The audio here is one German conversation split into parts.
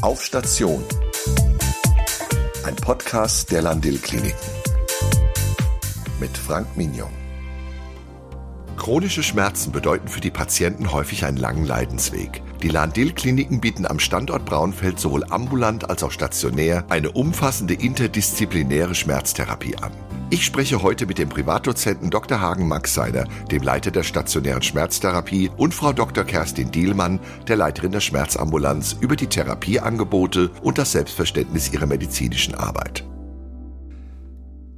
Auf Station. Ein Podcast der Landil Kliniken. Mit Frank Mignon. Chronische Schmerzen bedeuten für die Patienten häufig einen langen Leidensweg. Die Landil-Kliniken bieten am Standort Braunfeld sowohl ambulant als auch stationär eine umfassende interdisziplinäre Schmerztherapie an. Ich spreche heute mit dem Privatdozenten Dr. Hagen Maxseider, dem Leiter der stationären Schmerztherapie, und Frau Dr. Kerstin Dielmann, der Leiterin der Schmerzambulanz, über die Therapieangebote und das Selbstverständnis ihrer medizinischen Arbeit.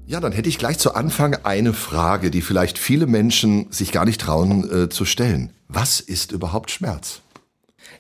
Ja, dann hätte ich gleich zu Anfang eine Frage, die vielleicht viele Menschen sich gar nicht trauen äh, zu stellen. Was ist überhaupt Schmerz?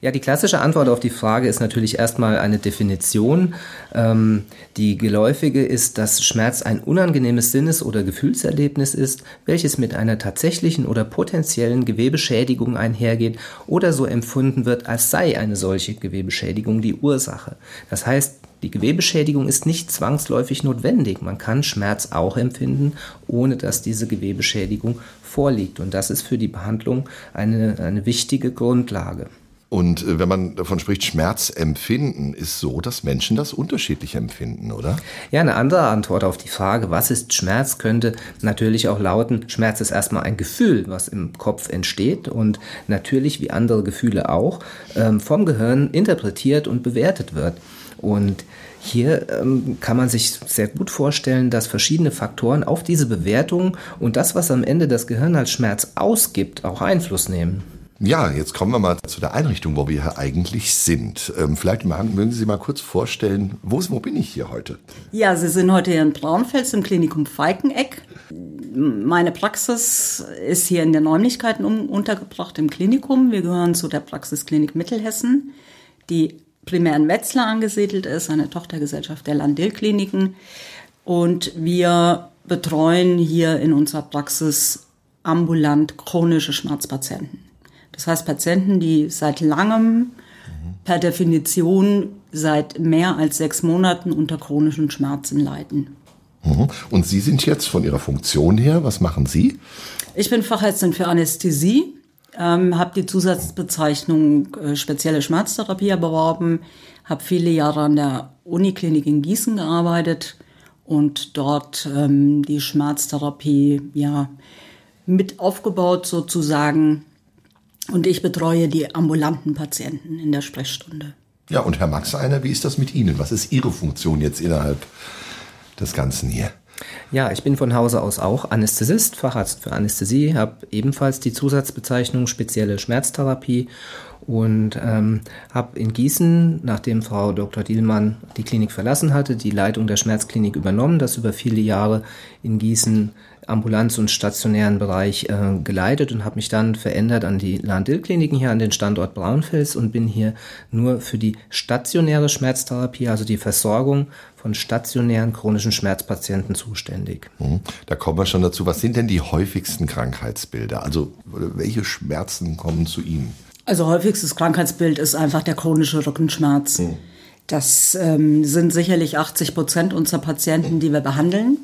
Ja, die klassische Antwort auf die Frage ist natürlich erstmal eine Definition. Ähm, die geläufige ist, dass Schmerz ein unangenehmes Sinnes- oder Gefühlserlebnis ist, welches mit einer tatsächlichen oder potenziellen Gewebeschädigung einhergeht oder so empfunden wird, als sei eine solche Gewebeschädigung die Ursache. Das heißt, die Gewebeschädigung ist nicht zwangsläufig notwendig. Man kann Schmerz auch empfinden, ohne dass diese Gewebeschädigung vorliegt. Und das ist für die Behandlung eine, eine wichtige Grundlage. Und äh, wenn man davon spricht, Schmerz empfinden, ist so, dass Menschen das unterschiedlich empfinden, oder? Ja, eine andere Antwort auf die Frage, was ist Schmerz, könnte natürlich auch lauten, Schmerz ist erstmal ein Gefühl, was im Kopf entsteht und natürlich, wie andere Gefühle auch, ähm, vom Gehirn interpretiert und bewertet wird. Und hier ähm, kann man sich sehr gut vorstellen, dass verschiedene Faktoren auf diese Bewertung und das, was am Ende das Gehirn als Schmerz ausgibt, auch Einfluss nehmen. Ja, jetzt kommen wir mal zu der Einrichtung, wo wir hier eigentlich sind. Ähm, vielleicht mögen Sie mal kurz vorstellen, wo, wo bin ich hier heute? Ja, Sie sind heute hier in Braunfels im Klinikum Falkeneck. Meine Praxis ist hier in den Räumlichkeiten um, untergebracht im Klinikum. Wir gehören zu der Praxisklinik Mittelhessen, die primär in Wetzlar angesiedelt ist, eine Tochtergesellschaft der Landil-Kliniken. Und wir betreuen hier in unserer Praxis ambulant chronische Schmerzpatienten. Das heißt Patienten, die seit langem per Definition seit mehr als sechs Monaten unter chronischen Schmerzen leiden. Mhm. Und Sie sind jetzt von Ihrer Funktion her, was machen Sie? Ich bin Fachärztin für Anästhesie, ähm, habe die Zusatzbezeichnung äh, spezielle Schmerztherapie erworben, habe viele Jahre an der Uniklinik in Gießen gearbeitet und dort ähm, die Schmerztherapie ja mit aufgebaut sozusagen und ich betreue die ambulanten Patienten in der Sprechstunde. Ja, und Herr Maxeiner, wie ist das mit Ihnen? Was ist Ihre Funktion jetzt innerhalb des Ganzen hier? Ja, ich bin von Hause aus auch Anästhesist, Facharzt für Anästhesie, habe ebenfalls die Zusatzbezeichnung spezielle Schmerztherapie und ähm, habe in Gießen, nachdem Frau Dr. Dielmann die Klinik verlassen hatte, die Leitung der Schmerzklinik übernommen, das über viele Jahre in Gießen Ambulanz- und stationären Bereich äh, geleitet und habe mich dann verändert an die Lahn-Dill-Kliniken hier an den Standort Braunfels und bin hier nur für die stationäre Schmerztherapie, also die Versorgung von stationären chronischen Schmerzpatienten zuständig. Mhm. Da kommen wir schon dazu. Was sind denn die häufigsten Krankheitsbilder? Also welche Schmerzen kommen zu Ihnen? Also häufigstes Krankheitsbild ist einfach der chronische Rückenschmerz. Mhm. Das ähm, sind sicherlich 80 Prozent unserer Patienten, die wir behandeln.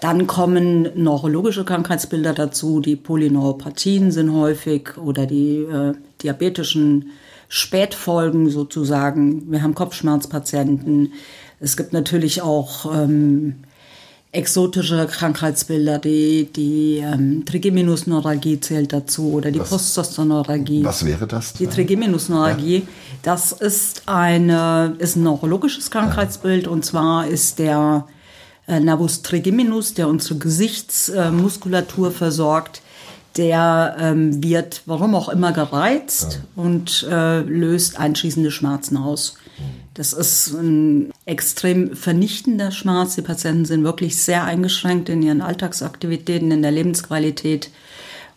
Dann kommen neurologische Krankheitsbilder dazu. Die Polyneuropathien sind häufig oder die äh, diabetischen Spätfolgen sozusagen. Wir haben Kopfschmerzpatienten. Es gibt natürlich auch ähm, exotische Krankheitsbilder, die, die ähm, Trigeminusneuralgie zählt dazu oder die Postzosterneuralgie. Was wäre das? Die Trigeminusneuralgie, ja. das ist, eine, ist ein neurologisches Krankheitsbild ja. und zwar ist der Nervus trigeminus, der unsere Gesichtsmuskulatur äh, versorgt, der ähm, wird, warum auch immer, gereizt ja. und äh, löst einschließende Schmerzen aus. Das ist ein extrem vernichtender Schmerz. Die Patienten sind wirklich sehr eingeschränkt in ihren Alltagsaktivitäten, in der Lebensqualität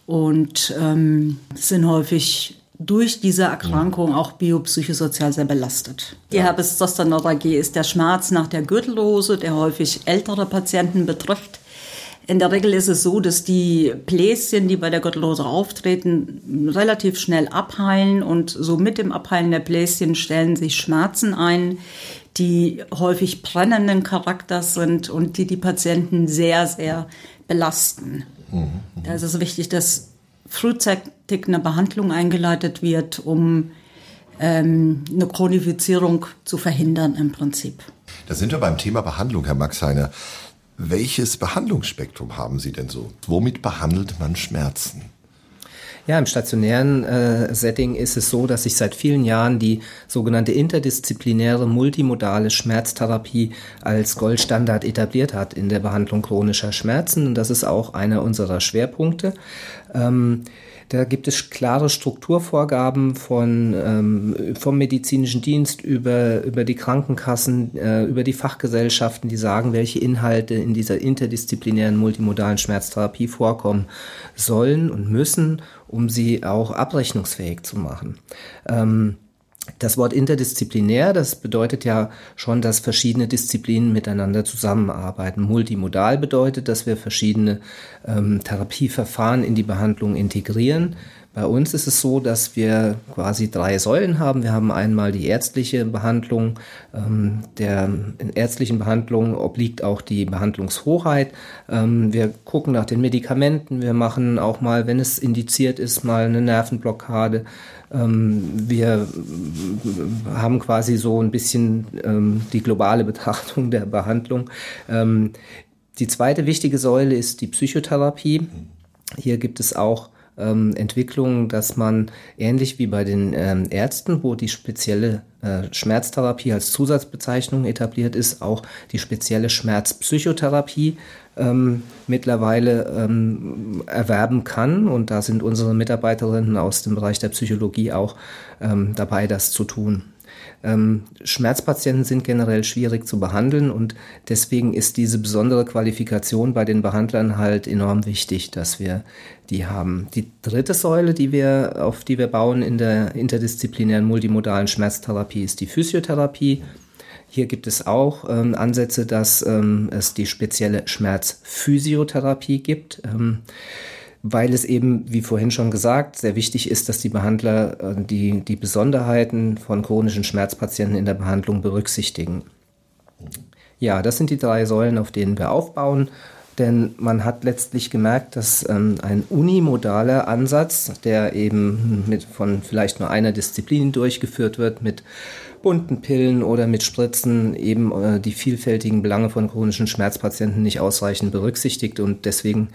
und ähm, sind häufig durch diese Erkrankung auch biopsychosozial sehr belastet. Die ja. Herpes-Zoster-Neuralgie ist der Schmerz nach der Gürtellose, der häufig ältere Patienten betrifft. In der Regel ist es so, dass die Bläschen, die bei der Gürtellose auftreten, relativ schnell abheilen und so mit dem Abheilen der Bläschen stellen sich Schmerzen ein, die häufig brennenden Charakters sind und die die Patienten sehr, sehr belasten. Mhm. Da ist es wichtig, dass frühzeitig eine Behandlung eingeleitet wird, um ähm, eine Chronifizierung zu verhindern im Prinzip. Da sind wir beim Thema Behandlung, Herr Maxheiner. Welches Behandlungsspektrum haben Sie denn so? Womit behandelt man Schmerzen? Ja, im stationären äh, Setting ist es so, dass sich seit vielen Jahren die sogenannte interdisziplinäre multimodale Schmerztherapie als Goldstandard etabliert hat in der Behandlung chronischer Schmerzen. Und das ist auch einer unserer Schwerpunkte. Ähm, da gibt es klare Strukturvorgaben von, ähm, vom medizinischen Dienst über, über die Krankenkassen, äh, über die Fachgesellschaften, die sagen, welche Inhalte in dieser interdisziplinären multimodalen Schmerztherapie vorkommen sollen und müssen, um sie auch abrechnungsfähig zu machen. Ähm, das Wort interdisziplinär, das bedeutet ja schon, dass verschiedene Disziplinen miteinander zusammenarbeiten. Multimodal bedeutet, dass wir verschiedene ähm, Therapieverfahren in die Behandlung integrieren. Bei uns ist es so, dass wir quasi drei Säulen haben. Wir haben einmal die ärztliche Behandlung. Ähm, der ärztlichen Behandlung obliegt auch die Behandlungshoheit. Ähm, wir gucken nach den Medikamenten. Wir machen auch mal, wenn es indiziert ist, mal eine Nervenblockade. Ähm, wir haben quasi so ein bisschen die globale Betrachtung der Behandlung. Die zweite wichtige Säule ist die Psychotherapie. Hier gibt es auch ähm, Entwicklungen, dass man ähnlich wie bei den ähm, Ärzten, wo die spezielle äh, Schmerztherapie als Zusatzbezeichnung etabliert ist, auch die spezielle Schmerzpsychotherapie ähm, mittlerweile ähm, erwerben kann. Und da sind unsere Mitarbeiterinnen aus dem Bereich der Psychologie auch ähm, dabei, das zu tun. Ähm, Schmerzpatienten sind generell schwierig zu behandeln und deswegen ist diese besondere Qualifikation bei den Behandlern halt enorm wichtig, dass wir die haben. Die dritte Säule, die wir, auf die wir bauen in der interdisziplinären multimodalen Schmerztherapie, ist die Physiotherapie. Hier gibt es auch ähm, Ansätze, dass ähm, es die spezielle Schmerzphysiotherapie gibt. Ähm, weil es eben, wie vorhin schon gesagt, sehr wichtig ist, dass die Behandler äh, die, die Besonderheiten von chronischen Schmerzpatienten in der Behandlung berücksichtigen. Ja, das sind die drei Säulen, auf denen wir aufbauen. Denn man hat letztlich gemerkt, dass ähm, ein unimodaler Ansatz, der eben mit von vielleicht nur einer Disziplin durchgeführt wird, mit bunten Pillen oder mit Spritzen eben äh, die vielfältigen Belange von chronischen Schmerzpatienten nicht ausreichend berücksichtigt und deswegen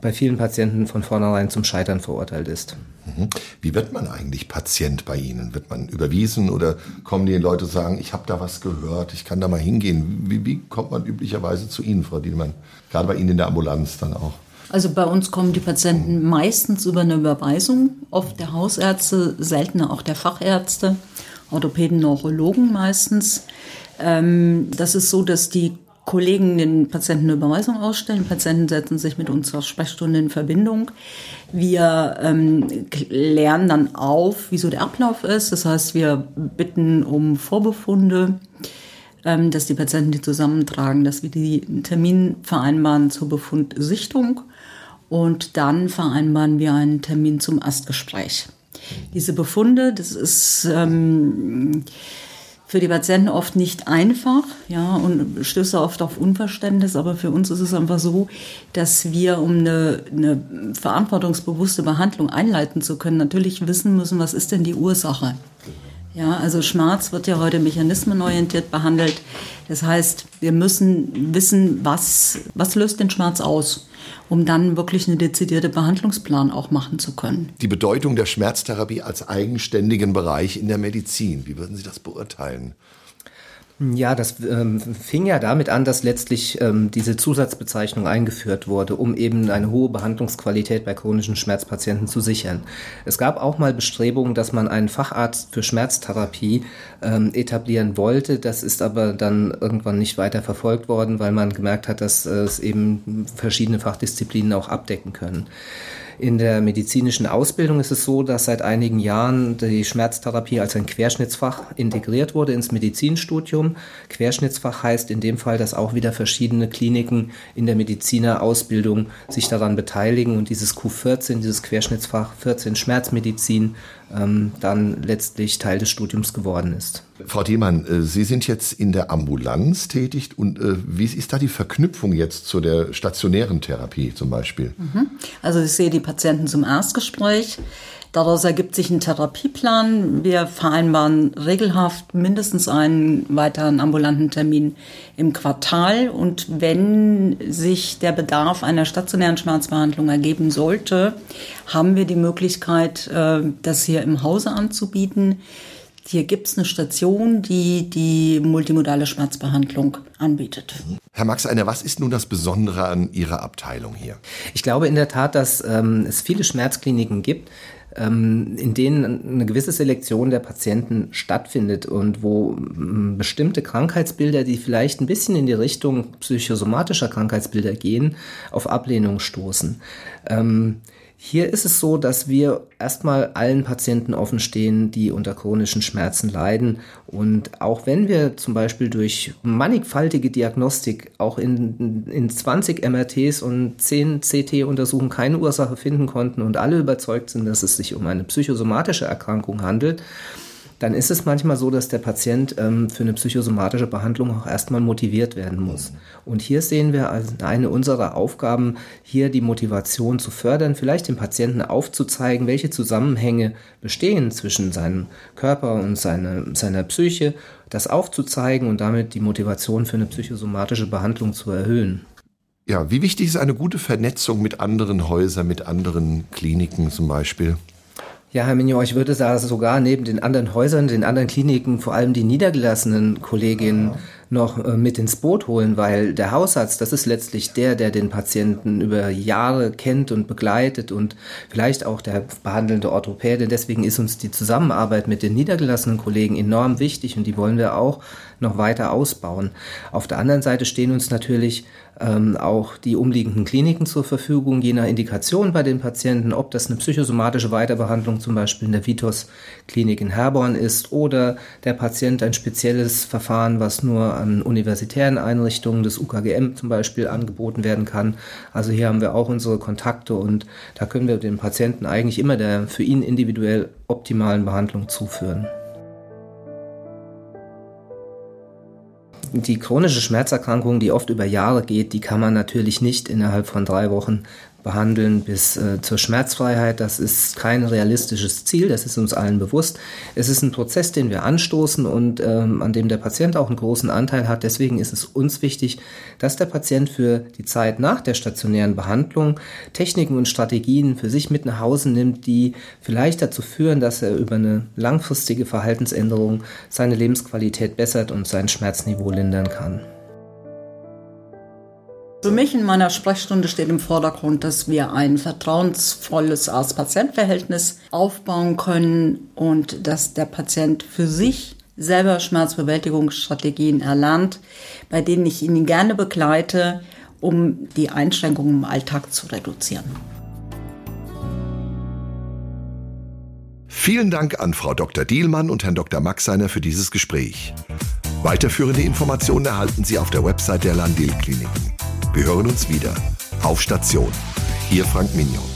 bei vielen Patienten von vornherein zum Scheitern verurteilt ist. Mhm. Wie wird man eigentlich Patient bei Ihnen? Wird man überwiesen oder kommen die Leute sagen, ich habe da was gehört, ich kann da mal hingehen? Wie, wie kommt man üblicherweise zu Ihnen, Frau Diedemann? Gerade bei Ihnen in der Ambulanz dann auch. Also bei uns kommen die Patienten meistens über eine Überweisung, oft der Hausärzte, seltener auch der Fachärzte. Orthopäden, Neurologen meistens. Ähm, das ist so, dass die Kollegen den Patienten eine Überweisung ausstellen. Patienten setzen sich mit unserer Sprechstunde in Verbindung. Wir ähm, lernen dann auf, wieso der Ablauf ist. Das heißt, wir bitten um Vorbefunde, ähm, dass die Patienten die zusammentragen, dass wir die Termin vereinbaren zur Befundsichtung und dann vereinbaren wir einen Termin zum Erstgespräch. Diese Befunde, das ist ähm, für die Patienten oft nicht einfach, ja, und stößt oft auf Unverständnis, aber für uns ist es einfach so, dass wir, um eine, eine verantwortungsbewusste Behandlung einleiten zu können, natürlich wissen müssen, was ist denn die Ursache. Ja, also Schmerz wird ja heute mechanismenorientiert behandelt. Das heißt, wir müssen wissen, was, was löst den Schmerz aus um dann wirklich einen dezidierten Behandlungsplan auch machen zu können. Die Bedeutung der Schmerztherapie als eigenständigen Bereich in der Medizin, wie würden Sie das beurteilen? Ja, das ähm, fing ja damit an, dass letztlich ähm, diese Zusatzbezeichnung eingeführt wurde, um eben eine hohe Behandlungsqualität bei chronischen Schmerzpatienten zu sichern. Es gab auch mal Bestrebungen, dass man einen Facharzt für Schmerztherapie ähm, etablieren wollte. Das ist aber dann irgendwann nicht weiter verfolgt worden, weil man gemerkt hat, dass äh, es eben verschiedene Fachdisziplinen auch abdecken können. In der medizinischen Ausbildung ist es so, dass seit einigen Jahren die Schmerztherapie als ein Querschnittsfach integriert wurde ins Medizinstudium. Querschnittsfach heißt in dem Fall, dass auch wieder verschiedene Kliniken in der Medizinerausbildung sich daran beteiligen und dieses Q14, dieses Querschnittsfach 14 Schmerzmedizin, ähm, dann letztlich Teil des Studiums geworden ist. Frau Thiemann, äh, Sie sind jetzt in der Ambulanz tätig und äh, wie ist da die Verknüpfung jetzt zu der stationären Therapie zum Beispiel? Mhm. Also ich sehe die Patienten zum Erstgespräch. Daraus ergibt sich ein Therapieplan. Wir vereinbaren regelhaft mindestens einen weiteren ambulanten Termin im Quartal. Und wenn sich der Bedarf einer stationären Schmerzbehandlung ergeben sollte, haben wir die Möglichkeit, äh, das hier im Hause anzubieten. Hier gibt es eine Station, die die multimodale Schmerzbehandlung anbietet. Herr Max Einer, was ist nun das Besondere an Ihrer Abteilung hier? Ich glaube in der Tat, dass ähm, es viele Schmerzkliniken gibt, ähm, in denen eine gewisse Selektion der Patienten stattfindet und wo ähm, bestimmte Krankheitsbilder, die vielleicht ein bisschen in die Richtung psychosomatischer Krankheitsbilder gehen, auf Ablehnung stoßen. Hier ist es so, dass wir erstmal allen Patienten offen stehen, die unter chronischen Schmerzen leiden. Und auch wenn wir zum Beispiel durch mannigfaltige Diagnostik auch in, in 20 MRTs und 10 CT-Untersuchungen keine Ursache finden konnten und alle überzeugt sind, dass es sich um eine psychosomatische Erkrankung handelt, dann ist es manchmal so, dass der Patient ähm, für eine psychosomatische Behandlung auch erstmal motiviert werden muss. Und hier sehen wir als eine unserer Aufgaben, hier die Motivation zu fördern, vielleicht dem Patienten aufzuzeigen, welche Zusammenhänge bestehen zwischen seinem Körper und seine, seiner Psyche, das aufzuzeigen und damit die Motivation für eine psychosomatische Behandlung zu erhöhen. Ja, wie wichtig ist eine gute Vernetzung mit anderen Häusern, mit anderen Kliniken zum Beispiel? Ja, Herr Mignon, ich würde sagen, sogar neben den anderen Häusern, den anderen Kliniken, vor allem die niedergelassenen Kolleginnen. Noch äh, mit ins Boot holen, weil der Hausarzt, das ist letztlich der, der den Patienten über Jahre kennt und begleitet und vielleicht auch der behandelnde Orthopäde. Deswegen ist uns die Zusammenarbeit mit den niedergelassenen Kollegen enorm wichtig und die wollen wir auch noch weiter ausbauen. Auf der anderen Seite stehen uns natürlich ähm, auch die umliegenden Kliniken zur Verfügung, je nach Indikation bei den Patienten, ob das eine psychosomatische Weiterbehandlung zum Beispiel in der Vitos-Klinik in Herborn ist oder der Patient ein spezielles Verfahren, was nur an universitären Einrichtungen des UKGM zum Beispiel angeboten werden kann. Also hier haben wir auch unsere Kontakte und da können wir dem Patienten eigentlich immer der für ihn individuell optimalen Behandlung zuführen. die chronische Schmerzerkrankung, die oft über Jahre geht, die kann man natürlich nicht innerhalb von drei Wochen behandeln bis äh, zur Schmerzfreiheit. Das ist kein realistisches Ziel, das ist uns allen bewusst. Es ist ein Prozess, den wir anstoßen und ähm, an dem der Patient auch einen großen Anteil hat. Deswegen ist es uns wichtig, dass der Patient für die Zeit nach der stationären Behandlung Techniken und Strategien für sich mit nach Hause nimmt, die vielleicht dazu führen, dass er über eine langfristige Verhaltensänderung seine Lebensqualität bessert und sein Schmerzniveau lindern kann. Für mich in meiner Sprechstunde steht im Vordergrund, dass wir ein vertrauensvolles Arzt-Patient-Verhältnis aufbauen können und dass der Patient für sich selber Schmerzbewältigungsstrategien erlernt, bei denen ich ihn gerne begleite, um die Einschränkungen im Alltag zu reduzieren. Vielen Dank an Frau Dr. Dielmann und Herrn Dr. Maxeiner für dieses Gespräch. Weiterführende Informationen erhalten Sie auf der Website der Landil Kliniken. Wir hören uns wieder. Auf Station. Ihr Frank Mignon.